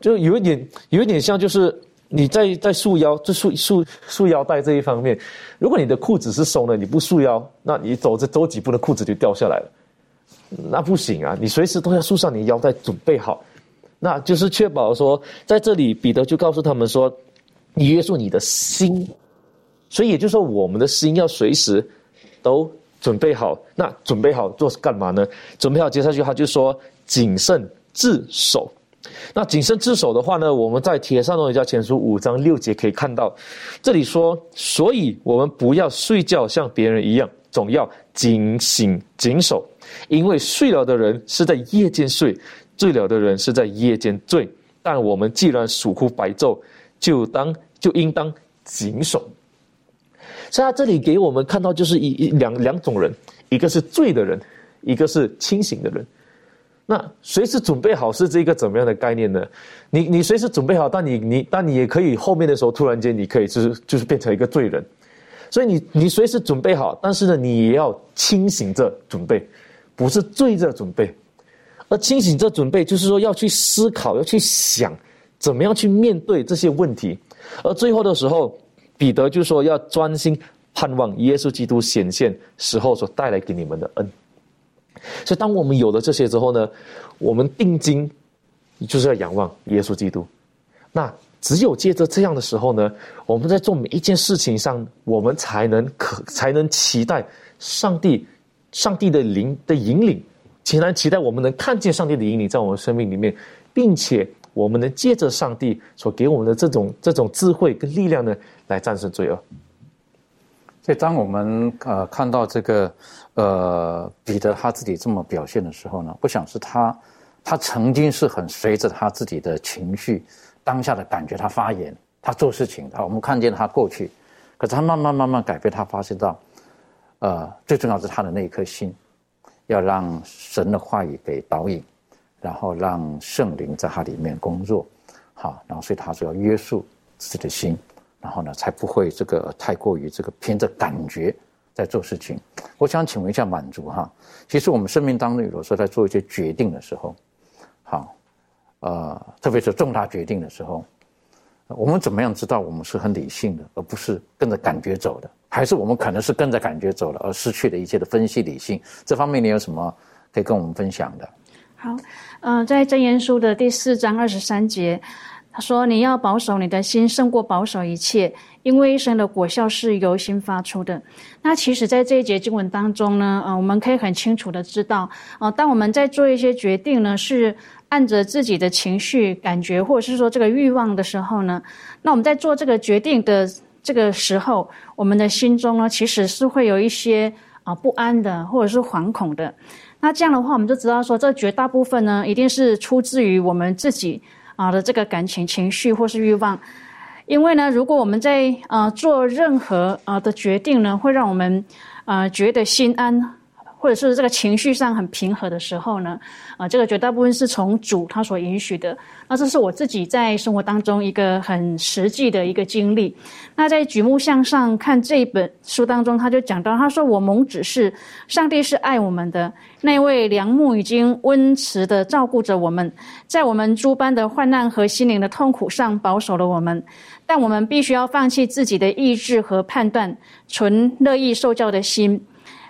就有一点，有一点像，就是你在在束腰，就束束束腰带这一方面，如果你的裤子是松的，你不束腰，那你走着走几步的裤子就掉下来了，那不行啊！你随时都要束上你腰带，准备好，那就是确保说，在这里彼得就告诉他们说，你约束你的心，所以也就是说，我们的心要随时都准备好。那准备好做干嘛呢？准备好接下去他就说谨慎。自守，那谨慎自守的话呢？我们在《铁上罗家前书》五章六节可以看到，这里说：所以我们不要睡觉像别人一样，总要警醒谨守，因为睡了的人是在夜间睡，醉了的人是在夜间醉。但我们既然属乎白昼，就当就应当谨守。所以他这里给我们看到，就是一一两两种人，一个是醉的人，一个是清醒的人。那随时准备好是这个怎么样的概念呢？你你随时准备好，但你你但你也可以后面的时候突然间你可以就是就是变成一个罪人，所以你你随时准备好，但是呢你也要清醒着准备，不是醉着准备，而清醒这准备就是说要去思考，要去想怎么样去面对这些问题，而最后的时候，彼得就说要专心盼望耶稣基督显现时候所带来给你们的恩。所以，当我们有了这些之后呢，我们定睛就是要仰望耶稣基督。那只有借着这样的时候呢，我们在做每一件事情上，我们才能可才能期待上帝、上帝的灵的引领，才能期待我们能看见上帝的引领在我们生命里面，并且我们能借着上帝所给我们的这种这种智慧跟力量呢，来战胜罪恶。所以，当我们呃看到这个。呃，彼得他自己这么表现的时候呢，不想是他，他曾经是很随着他自己的情绪、当下的感觉，他发言，他做事情啊。我们看见他过去，可是他慢慢慢慢改变，他发现到，呃，最重要是他的那一颗心，要让神的话语给导引，然后让圣灵在他里面工作，好，然后所以他说要约束自己的心，然后呢，才不会这个太过于这个凭着感觉。在做事情，我想请问一下满足哈。其实我们生命当中有的时候在做一些决定的时候，好，呃，特别是重大决定的时候，我们怎么样知道我们是很理性的，而不是跟着感觉走的？还是我们可能是跟着感觉走了，而失去了一切的分析理性？这方面你有什么可以跟我们分享的？好，嗯，在真言书的第四章二十三节，他说：“你要保守你的心，胜过保守一切。”因为一生的果效是由心发出的。那其实，在这一节经文当中呢，呃，我们可以很清楚的知道，呃，当我们在做一些决定呢，是按着自己的情绪、感觉，或者是说这个欲望的时候呢，那我们在做这个决定的这个时候，我们的心中呢，其实是会有一些啊不安的，或者是惶恐的。那这样的话，我们就知道说，这绝大部分呢，一定是出自于我们自己啊的这个感情、情绪或是欲望。因为呢，如果我们在呃做任何呃的决定呢，会让我们呃觉得心安，或者是这个情绪上很平和的时候呢，啊，这个绝大部分是从主他所允许的。那这是我自己在生活当中一个很实际的一个经历。那在举目向上看这一本书当中，他就讲到，他说我蒙指示，上帝是爱我们的，那位良木已经温慈的照顾着我们，在我们诸般的患难和心灵的痛苦上保守了我们。但我们必须要放弃自己的意志和判断，存乐意受教的心。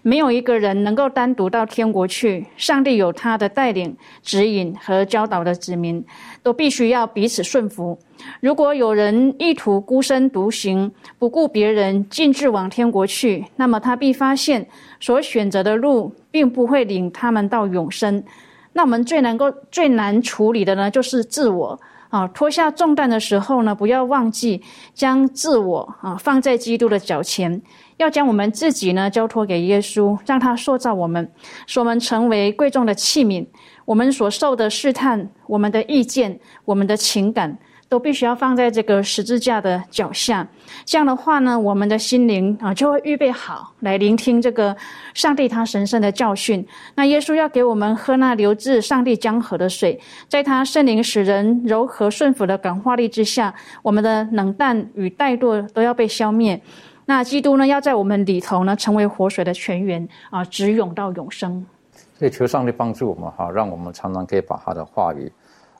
没有一个人能够单独到天国去，上帝有他的带领、指引和教导的子民，都必须要彼此顺服。如果有人意图孤身独行，不顾别人，径自往天国去，那么他必发现所选择的路并不会领他们到永生。那我们最能够最难处理的呢，就是自我。啊，脱下重担的时候呢，不要忘记将自我啊放在基督的脚前，要将我们自己呢交托给耶稣，让他塑造我们，使我们成为贵重的器皿。我们所受的试探，我们的意见，我们的情感。都必须要放在这个十字架的脚下，这样的话呢，我们的心灵啊就会预备好来聆听这个上帝他神圣的教训。那耶稣要给我们喝那流自上帝江河的水，在他圣灵使人柔和顺服的感化力之下，我们的冷淡与怠惰都要被消灭。那基督呢，要在我们里头呢，成为活水的泉源啊，直涌到永生。所以求上帝帮助我们哈，让我们常常可以把他的话语。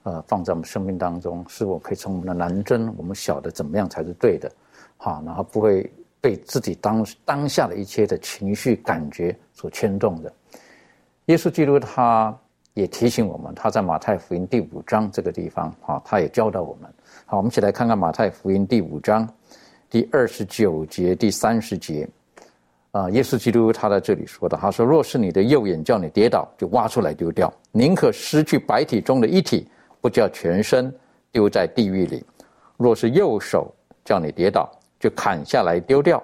呃，放在我们生命当中，是否可以从我们的难真，我们晓得怎么样才是对的，好，然后不会被自己当当下的一切的情绪感觉所牵动的。耶稣基督他也提醒我们，他在马太福音第五章这个地方，哈，他也教导我们。好，我们一起来看看马太福音第五章第二十九节、第三十节。啊，耶稣基督他在这里说的，他说：“若是你的右眼叫你跌倒，就挖出来丢掉，宁可失去白体中的一体。”不叫全身丢在地狱里，若是右手叫你跌倒，就砍下来丢掉，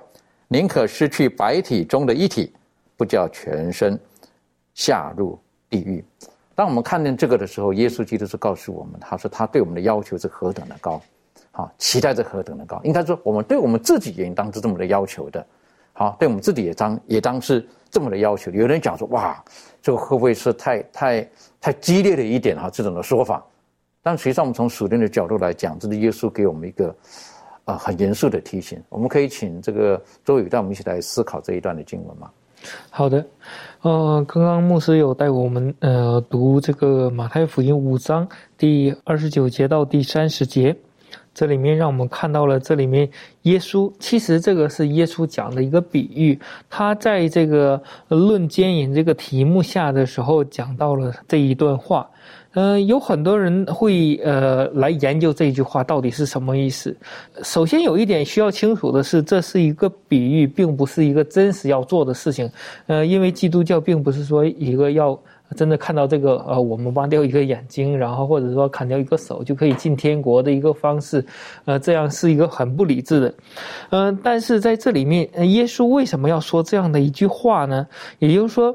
宁可失去白体中的一体，不叫全身下入地狱。当我们看见这个的时候，耶稣基督是告诉我们，他说他对我们的要求是何等的高，好，期待是何等的高。应该说，我们对我们自己也应当是这么的要求的，好，对我们自己也当也当是这么的要求。有人讲说，哇，这个会不会是太太太激烈了一点啊？这种的说法。但实际上，我们从属灵的角度来讲，这是耶稣给我们一个啊很严肃的提醒。我们可以请这个周宇带我们一起来思考这一段的经文吗？好的，呃，刚刚牧师有带我们呃读这个马太福音五章第二十九节到第三十节，这里面让我们看到了这里面耶稣其实这个是耶稣讲的一个比喻，他在这个论奸淫这个题目下的时候讲到了这一段话。嗯，有很多人会呃来研究这句话到底是什么意思。首先有一点需要清楚的是，这是一个比喻，并不是一个真实要做的事情。呃，因为基督教并不是说一个要真的看到这个呃，我们挖掉一个眼睛，然后或者说砍掉一个手就可以进天国的一个方式。呃，这样是一个很不理智的。嗯，但是在这里面，耶稣为什么要说这样的一句话呢？也就是说。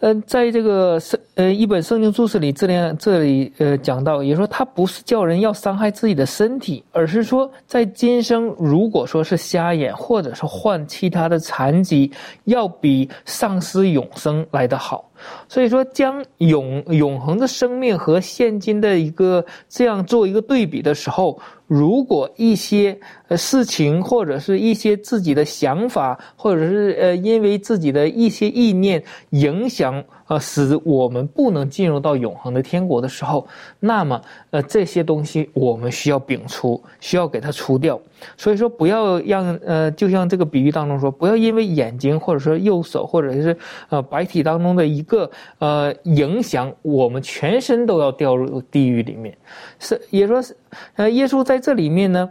嗯，在这个圣呃一本圣经注释里，这里这里呃讲到，也说他不是叫人要伤害自己的身体，而是说在今生如果说是瞎眼，或者是患其他的残疾，要比丧失永生来得好。所以说，将永永恒的生命和现今的一个这样做一个对比的时候。如果一些呃事情或者是一些自己的想法，或者是呃因为自己的一些意念影响。呃，使我们不能进入到永恒的天国的时候，那么呃这些东西我们需要摒除，需要给它除掉。所以说，不要让呃，就像这个比喻当中说，不要因为眼睛或者说右手或者是呃白体当中的一个呃影响，我们全身都要掉入地狱里面。是也说是呃，耶稣在这里面呢。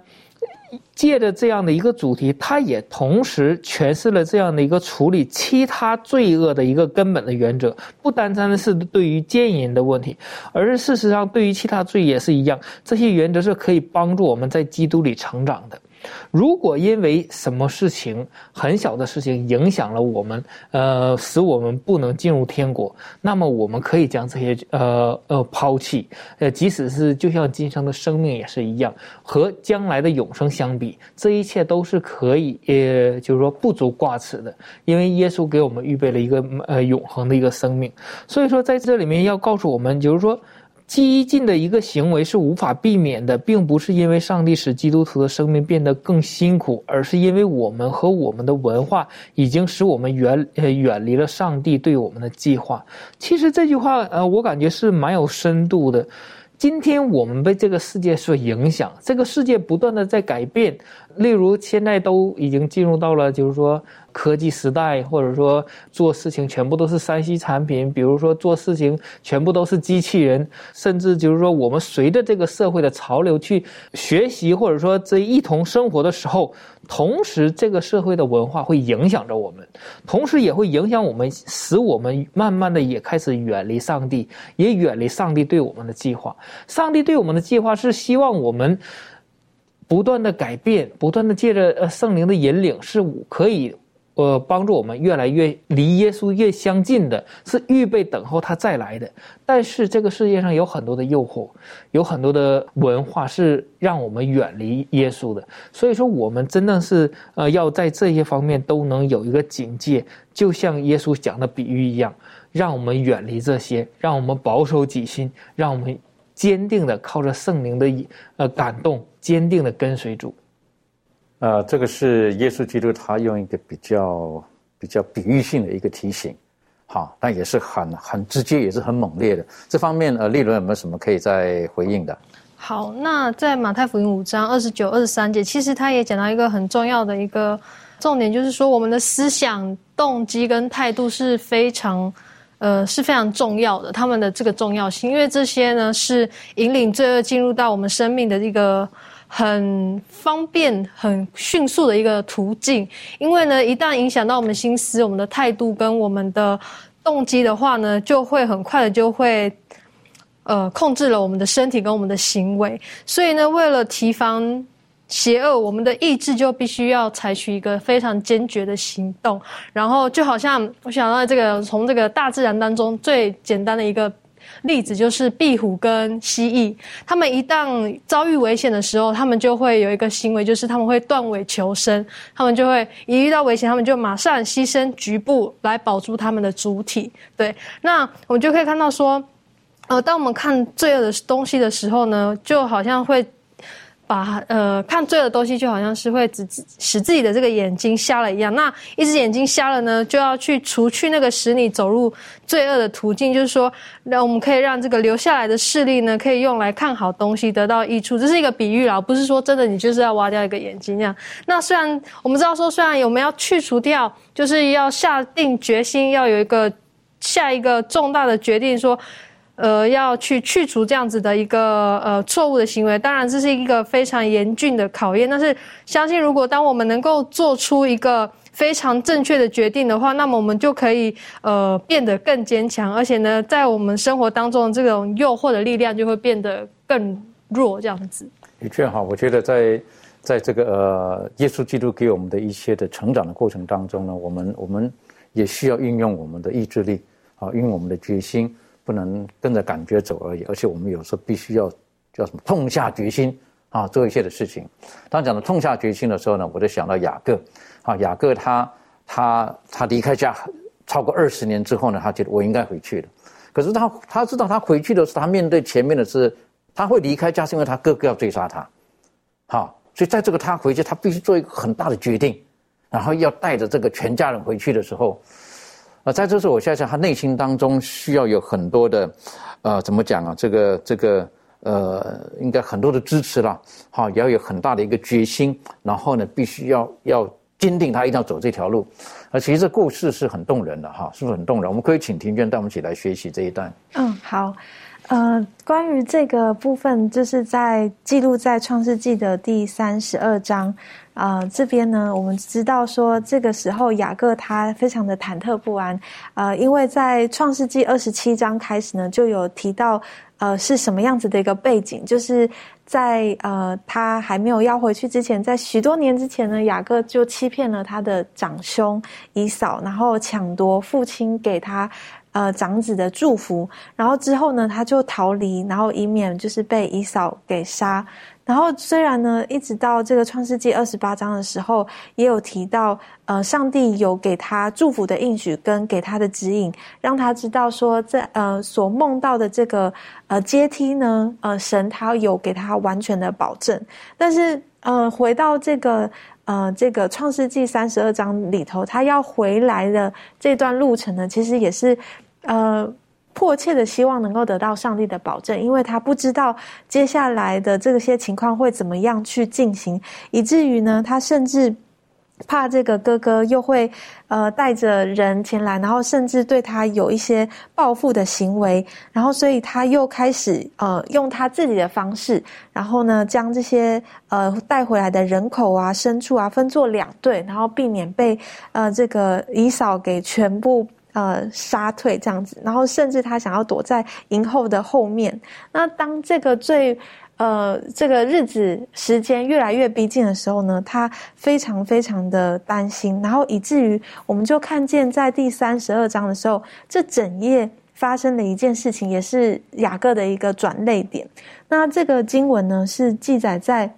借着这样的一个主题，它也同时诠释了这样的一个处理其他罪恶的一个根本的原则，不单单的是对于奸淫的问题，而事实上对于其他罪也是一样。这些原则是可以帮助我们在基督里成长的。如果因为什么事情很小的事情影响了我们，呃，使我们不能进入天国，那么我们可以将这些呃呃抛弃，呃，即使是就像今生的生命也是一样，和将来的永生相比，这一切都是可以，呃，就是说不足挂齿的，因为耶稣给我们预备了一个呃永恒的一个生命，所以说在这里面要告诉我们，就是说。激进的一个行为是无法避免的，并不是因为上帝使基督徒的生命变得更辛苦，而是因为我们和我们的文化已经使我们远呃远离了上帝对我们的计划。其实这句话呃，我感觉是蛮有深度的。今天我们被这个世界所影响，这个世界不断的在改变，例如现在都已经进入到了就是说。科技时代，或者说做事情全部都是三 C 产品，比如说做事情全部都是机器人，甚至就是说我们随着这个社会的潮流去学习，或者说这一同生活的时候，同时这个社会的文化会影响着我们，同时也会影响我们，使我们慢慢的也开始远离上帝，也远离上帝对我们的计划。上帝对我们的计划是希望我们不断的改变，不断的借着圣灵的引领，是可以。呃，帮助我们越来越离耶稣越相近的，是预备等候他再来的。但是这个世界上有很多的诱惑，有很多的文化是让我们远离耶稣的。所以说，我们真的是呃，要在这些方面都能有一个警戒，就像耶稣讲的比喻一样，让我们远离这些，让我们保守己心，让我们坚定的靠着圣灵的呃感动，坚定的跟随主。呃，这个是耶稣基督他用一个比较比较比喻性的一个提醒，好，但也是很很直接，也是很猛烈的。这方面，呃，利伦有没有什么可以再回应的？好，那在马太福音五章二十九、二十三节，其实他也讲到一个很重要的一个重点，就是说我们的思想、动机跟态度是非常，呃，是非常重要的。他们的这个重要性，因为这些呢是引领罪恶进入到我们生命的一个。很方便、很迅速的一个途径，因为呢，一旦影响到我们心思、我们的态度跟我们的动机的话呢，就会很快的就会，呃，控制了我们的身体跟我们的行为。所以呢，为了提防邪恶，我们的意志就必须要采取一个非常坚决的行动。然后，就好像我想到这个，从这个大自然当中最简单的一个。例子就是壁虎跟蜥蜴，它们一旦遭遇危险的时候，它们就会有一个行为，就是它们会断尾求生。它们就会一遇到危险，它们就马上牺牲局部来保住它们的主体。对，那我们就可以看到说，呃，当我们看罪恶的东西的时候呢，就好像会。把呃看罪的东西，就好像是会使使自己的这个眼睛瞎了一样。那一只眼睛瞎了呢，就要去除去那个使你走入罪恶的途径。就是说，那我们可以让这个留下来的视力呢，可以用来看好东西，得到益处。这是一个比喻啦，不是说真的你就是要挖掉一个眼睛那样。那虽然我们知道说，虽然我们要去除掉，就是要下定决心，要有一个下一个重大的决定说。呃，要去去除这样子的一个呃错误的行为，当然这是一个非常严峻的考验。但是，相信如果当我们能够做出一个非常正确的决定的话，那么我们就可以呃变得更坚强，而且呢，在我们生活当中这种诱惑的力量就会变得更弱。这样子，的确哈，我觉得在在这个呃耶稣基督给我们的一些的成长的过程当中呢，我们我们也需要运用我们的意志力啊，运用我们的决心。不能跟着感觉走而已，而且我们有时候必须要叫什么痛下决心啊，做一些的事情。当讲到痛下决心的时候呢，我就想到雅各，啊，雅各他他他离开家超过二十年之后呢，他觉得我应该回去了。可是他他知道他回去的时候，他面对前面的是他会离开家，是因为他哥哥要追杀他，好，所以在这个他回去，他必须做一个很大的决定，然后要带着这个全家人回去的时候。啊，在这时候，我现在想，他内心当中需要有很多的，呃，怎么讲啊？这个这个呃，应该很多的支持了，好，也要有很大的一个决心，然后呢，必须要要坚定，他一定要走这条路。而其实这故事是很动人的哈，是不是很动人？我们可以请庭娟带我们一起来学习这一段。嗯，好。呃，关于这个部分，就是在记录在创世纪的第三十二章，啊，这边呢，我们知道说，这个时候雅各他非常的忐忑不安，呃，因为在创世纪二十七章开始呢，就有提到，呃，是什么样子的一个背景，就是在呃，他还没有要回去之前，在许多年之前呢，雅各就欺骗了他的长兄以嫂，然后抢夺父亲给他。呃，长子的祝福，然后之后呢，他就逃离，然后以免就是被姨嫂给杀。然后虽然呢，一直到这个创世纪二十八章的时候，也有提到，呃，上帝有给他祝福的应许跟给他的指引，让他知道说，在呃所梦到的这个呃阶梯呢，呃，神他有给他完全的保证。但是，呃，回到这个。呃，这个创世纪三十二章里头，他要回来的这段路程呢，其实也是，呃，迫切的希望能够得到上帝的保证，因为他不知道接下来的这些情况会怎么样去进行，以至于呢，他甚至。怕这个哥哥又会，呃，带着人前来，然后甚至对他有一些报复的行为，然后所以他又开始呃用他自己的方式，然后呢将这些呃带回来的人口啊、牲畜啊分作两队，然后避免被呃这个姨嫂给全部呃杀退这样子，然后甚至他想要躲在营后的后面。那当这个最。呃，这个日子时间越来越逼近的时候呢，他非常非常的担心，然后以至于我们就看见在第三十二章的时候，这整页发生的一件事情，也是雅各的一个转泪点。那这个经文呢，是记载在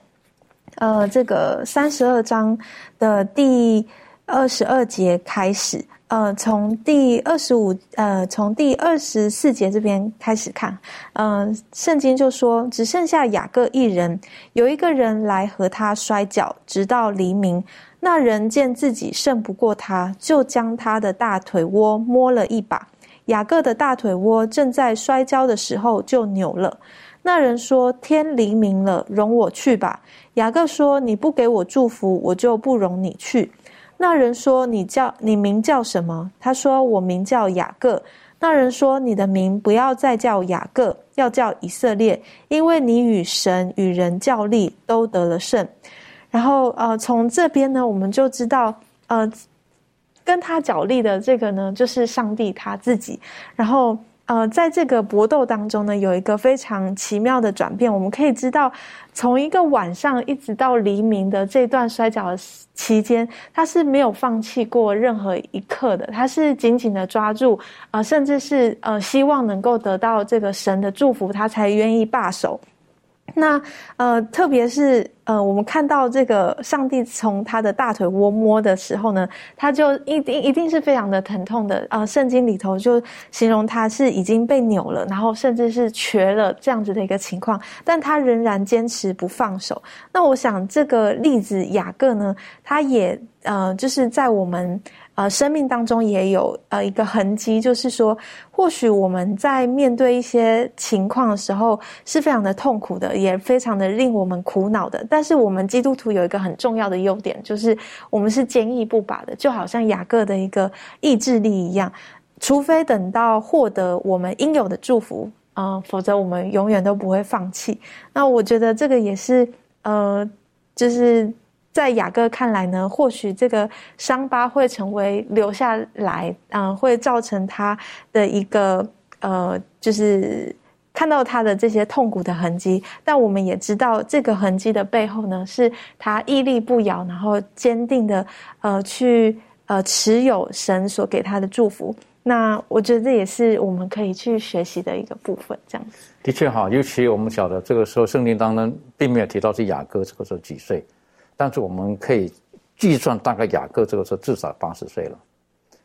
呃这个三十二章的第二十二节开始。呃，从第二十五，呃，从第二十四节这边开始看，嗯，圣经就说只剩下雅各一人，有一个人来和他摔跤，直到黎明。那人见自己胜不过他，就将他的大腿窝摸了一把。雅各的大腿窝正在摔跤的时候就扭了。那人说：“天黎明了，容我去吧。”雅各说：“你不给我祝福，我就不容你去。”那人说：“你叫你名叫什么？”他说：“我名叫雅各。”那人说：“你的名不要再叫雅各，要叫以色列，因为你与神与人较力，都得了胜。”然后，呃，从这边呢，我们就知道，呃，跟他角力的这个呢，就是上帝他自己。然后。呃，在这个搏斗当中呢，有一个非常奇妙的转变。我们可以知道，从一个晚上一直到黎明的这段摔跤的期间，他是没有放弃过任何一刻的，他是紧紧的抓住，呃，甚至是呃，希望能够得到这个神的祝福，他才愿意罢手。那呃，特别是呃，我们看到这个上帝从他的大腿窝摸的时候呢，他就一定一定是非常的疼痛的。呃，圣经里头就形容他是已经被扭了，然后甚至是瘸了这样子的一个情况，但他仍然坚持不放手。那我想这个例子雅各呢，他也呃，就是在我们。呃，生命当中也有呃一个痕迹，就是说，或许我们在面对一些情况的时候是非常的痛苦的，也非常的令我们苦恼的。但是我们基督徒有一个很重要的优点，就是我们是坚毅不拔的，就好像雅各的一个意志力一样。除非等到获得我们应有的祝福，啊，否则我们永远都不会放弃。那我觉得这个也是呃，就是。在雅各看来呢，或许这个伤疤会成为留下来，嗯，会造成他的一个呃，就是看到他的这些痛苦的痕迹。但我们也知道，这个痕迹的背后呢，是他屹立不摇，然后坚定的呃，去呃持有神所给他的祝福。那我觉得这也是我们可以去学习的一个部分。这样子的确哈，尤其我们晓得这个时候圣经当中并没有提到是雅各这个时候几岁。但是我们可以计算，大概雅各这个时候至少八十岁了，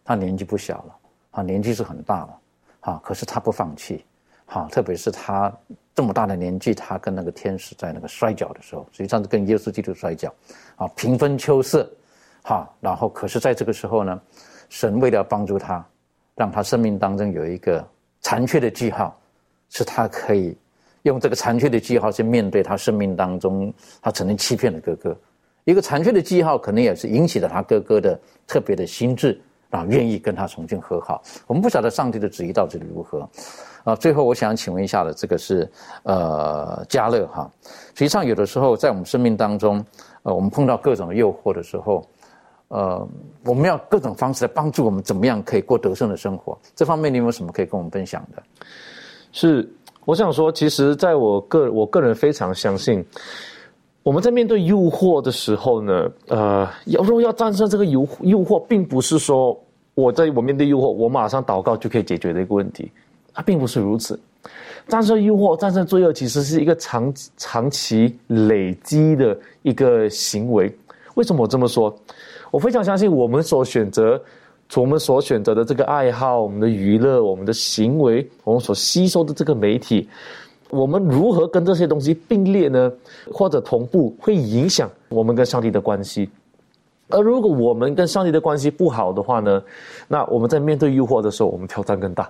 他年纪不小了，啊，年纪是很大了，啊，可是他不放弃，哈，特别是他这么大的年纪，他跟那个天使在那个摔跤的时候，实际上是跟耶稣基督摔跤，啊，平分秋色，哈，然后可是在这个时候呢，神为了帮助他，让他生命当中有一个残缺的记号，是他可以用这个残缺的记号去面对他生命当中他曾经欺骗的哥哥。一个残缺的记号，可能也是引起了他哥哥的特别的心智啊，愿意跟他重新和好。我们不晓得上帝的旨意到底如何。啊，最后我想请问一下的，这个是呃加勒哈。实际上，有的时候在我们生命当中，呃，我们碰到各种诱惑的时候，呃，我们要各种方式来帮助我们，怎么样可以过得胜的生活？这方面你有没有什么可以跟我们分享的？是，我想说，其实在我个我个人非常相信，我们在面对诱惑的时候呢，呃，要若要战胜这个诱诱惑，并不是说我在我面对诱惑，我马上祷告就可以解决的一个问题。它并不是如此，战胜诱惑、战胜罪恶，其实是一个长长期累积的一个行为。为什么我这么说？我非常相信，我们所选择、我们所选择的这个爱好、我们的娱乐、我们的行为、我们所吸收的这个媒体，我们如何跟这些东西并列呢？或者同步，会影响我们跟上帝的关系。而如果我们跟上帝的关系不好的话呢？那我们在面对诱惑的时候，我们挑战更大。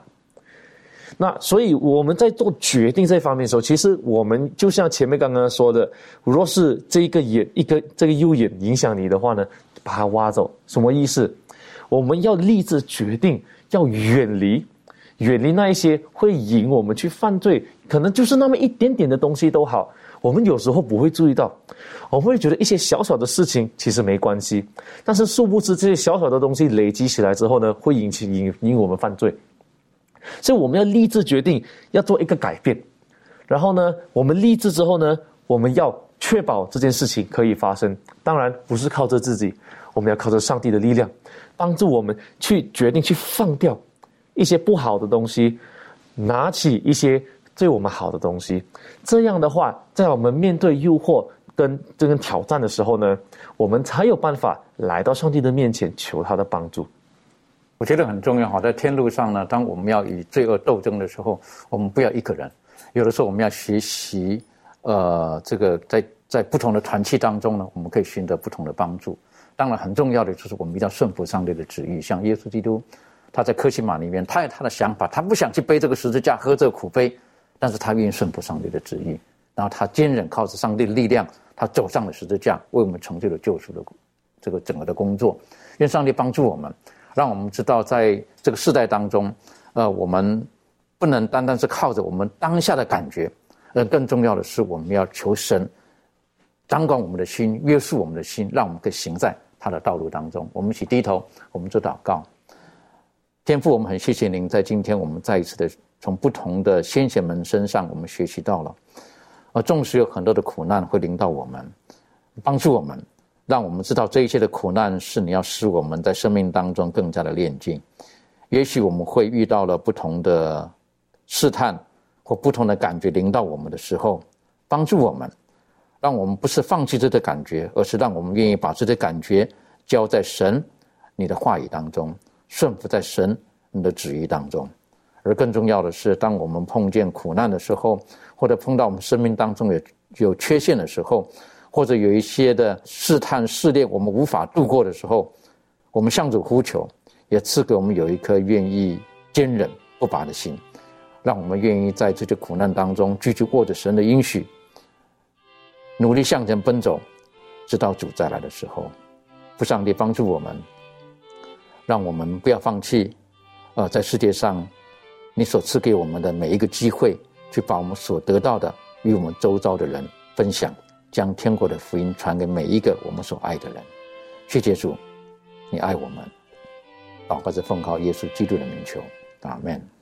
那所以我们在做决定这方面的时候，其实我们就像前面刚刚说的，若是这一个眼一个这个右眼影响你的话呢，把它挖走，什么意思？我们要立志决定要远离，远离那一些会引我们去犯罪，可能就是那么一点点的东西都好。我们有时候不会注意到，我们会觉得一些小小的事情其实没关系，但是殊不知这些小小的东西累积起来之后呢，会引起引引我们犯罪。所以我们要立志决定要做一个改变，然后呢，我们立志之后呢，我们要确保这件事情可以发生。当然不是靠着自己，我们要靠着上帝的力量，帮助我们去决定去放掉一些不好的东西，拿起一些对我们好的东西。这样的话，在我们面对诱惑跟这个挑战的时候呢，我们才有办法来到上帝的面前求他的帮助。我觉得很重要哈，在天路上呢，当我们要与罪恶斗争的时候，我们不要一个人，有的时候我们要学习，呃，这个在在不同的团契当中呢，我们可以寻得不同的帮助。当然，很重要的就是我们一定要顺服上帝的旨意。像耶稣基督，他在科西玛里面，他有他的想法，他不想去背这个十字架，喝这个苦杯，但是他愿意顺服上帝的旨意，然后他坚忍，靠着上帝的力量，他走上了十字架，为我们成就了救赎的这个整个的工作。愿上帝帮助我们。让我们知道，在这个世代当中，呃，我们不能单单是靠着我们当下的感觉，而，更重要的是，我们要求神掌管我们的心，约束我们的心，让我们可以行在他的道路当中。我们一起低头，我们做祷告。天父，我们很谢谢您，在今天我们再一次的从不同的先贤们身上，我们学习到了，而纵使有很多的苦难会临到我们，帮助我们。让我们知道这一切的苦难是你要使我们在生命当中更加的炼净。也许我们会遇到了不同的试探或不同的感觉临到我们的时候，帮助我们，让我们不是放弃这个感觉，而是让我们愿意把这些感觉交在神你的话语当中，顺服在神你的旨意当中。而更重要的是，当我们碰见苦难的时候，或者碰到我们生命当中有有缺陷的时候，或者有一些的试探试炼，我们无法度过的时候，我们向主呼求，也赐给我们有一颗愿意坚忍不拔的心，让我们愿意在这些苦难当中继续握着神的应许，努力向前奔走，直到主再来的时候。父上帝帮助我们，让我们不要放弃，呃，在世界上你所赐给我们的每一个机会，去把我们所得到的与我们周遭的人分享。将天国的福音传给每一个我们所爱的人，谢谢主，你爱我们，祷告是奉靠耶稣基督的名求，阿门。